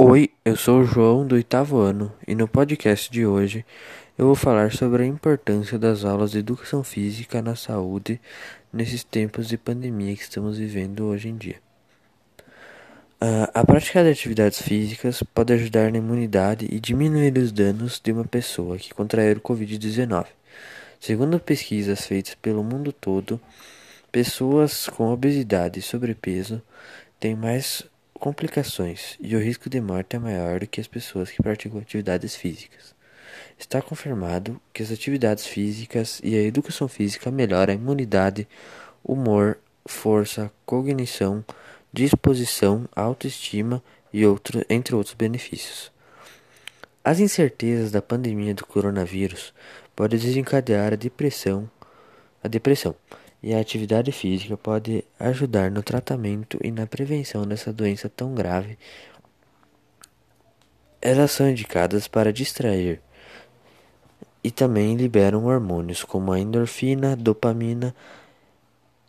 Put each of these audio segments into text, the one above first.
Oi, eu sou o João do oitavo ano e no podcast de hoje eu vou falar sobre a importância das aulas de educação física na saúde nesses tempos de pandemia que estamos vivendo hoje em dia. Uh, a prática de atividades físicas pode ajudar na imunidade e diminuir os danos de uma pessoa que contrair o Covid-19. Segundo pesquisas feitas pelo mundo todo, pessoas com obesidade e sobrepeso têm mais complicações e o risco de morte é maior do que as pessoas que praticam atividades físicas. Está confirmado que as atividades físicas e a educação física melhoram a imunidade, humor, força, cognição, disposição, autoestima e outro, entre outros benefícios. As incertezas da pandemia do coronavírus podem desencadear a depressão, a depressão e a atividade física pode ajudar no tratamento e na prevenção dessa doença tão grave. Elas são indicadas para distrair e também liberam hormônios como a endorfina, dopamina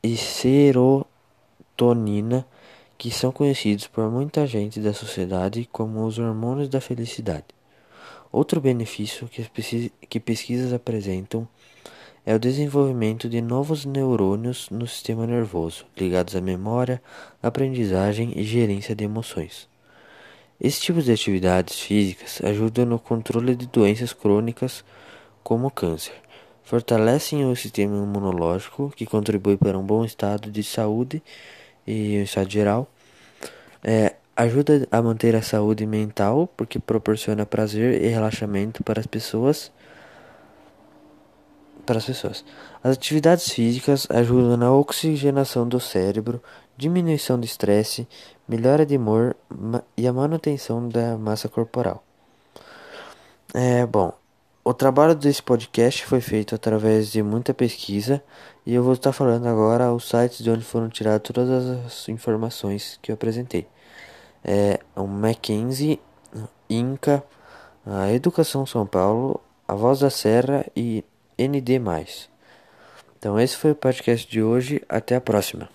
e serotonina, que são conhecidos por muita gente da sociedade como os hormônios da felicidade. Outro benefício que pesquisas apresentam é o desenvolvimento de novos neurônios no sistema nervoso, ligados à memória, aprendizagem e gerência de emoções. Esse tipo de atividades físicas ajudam no controle de doenças crônicas como o câncer, fortalecem o sistema imunológico, que contribui para um bom estado de saúde e um estado geral, é, ajuda a manter a saúde mental, porque proporciona prazer e relaxamento para as pessoas para as pessoas. As atividades físicas ajudam na oxigenação do cérebro, diminuição do estresse, melhora de humor e a manutenção da massa corporal. É bom. O trabalho desse podcast foi feito através de muita pesquisa e eu vou estar falando agora os sites de onde foram tiradas todas as informações que eu apresentei. É o Mackenzie, Inca, a Educação São Paulo, a Voz da Serra e ND. Então esse foi o podcast de hoje, até a próxima.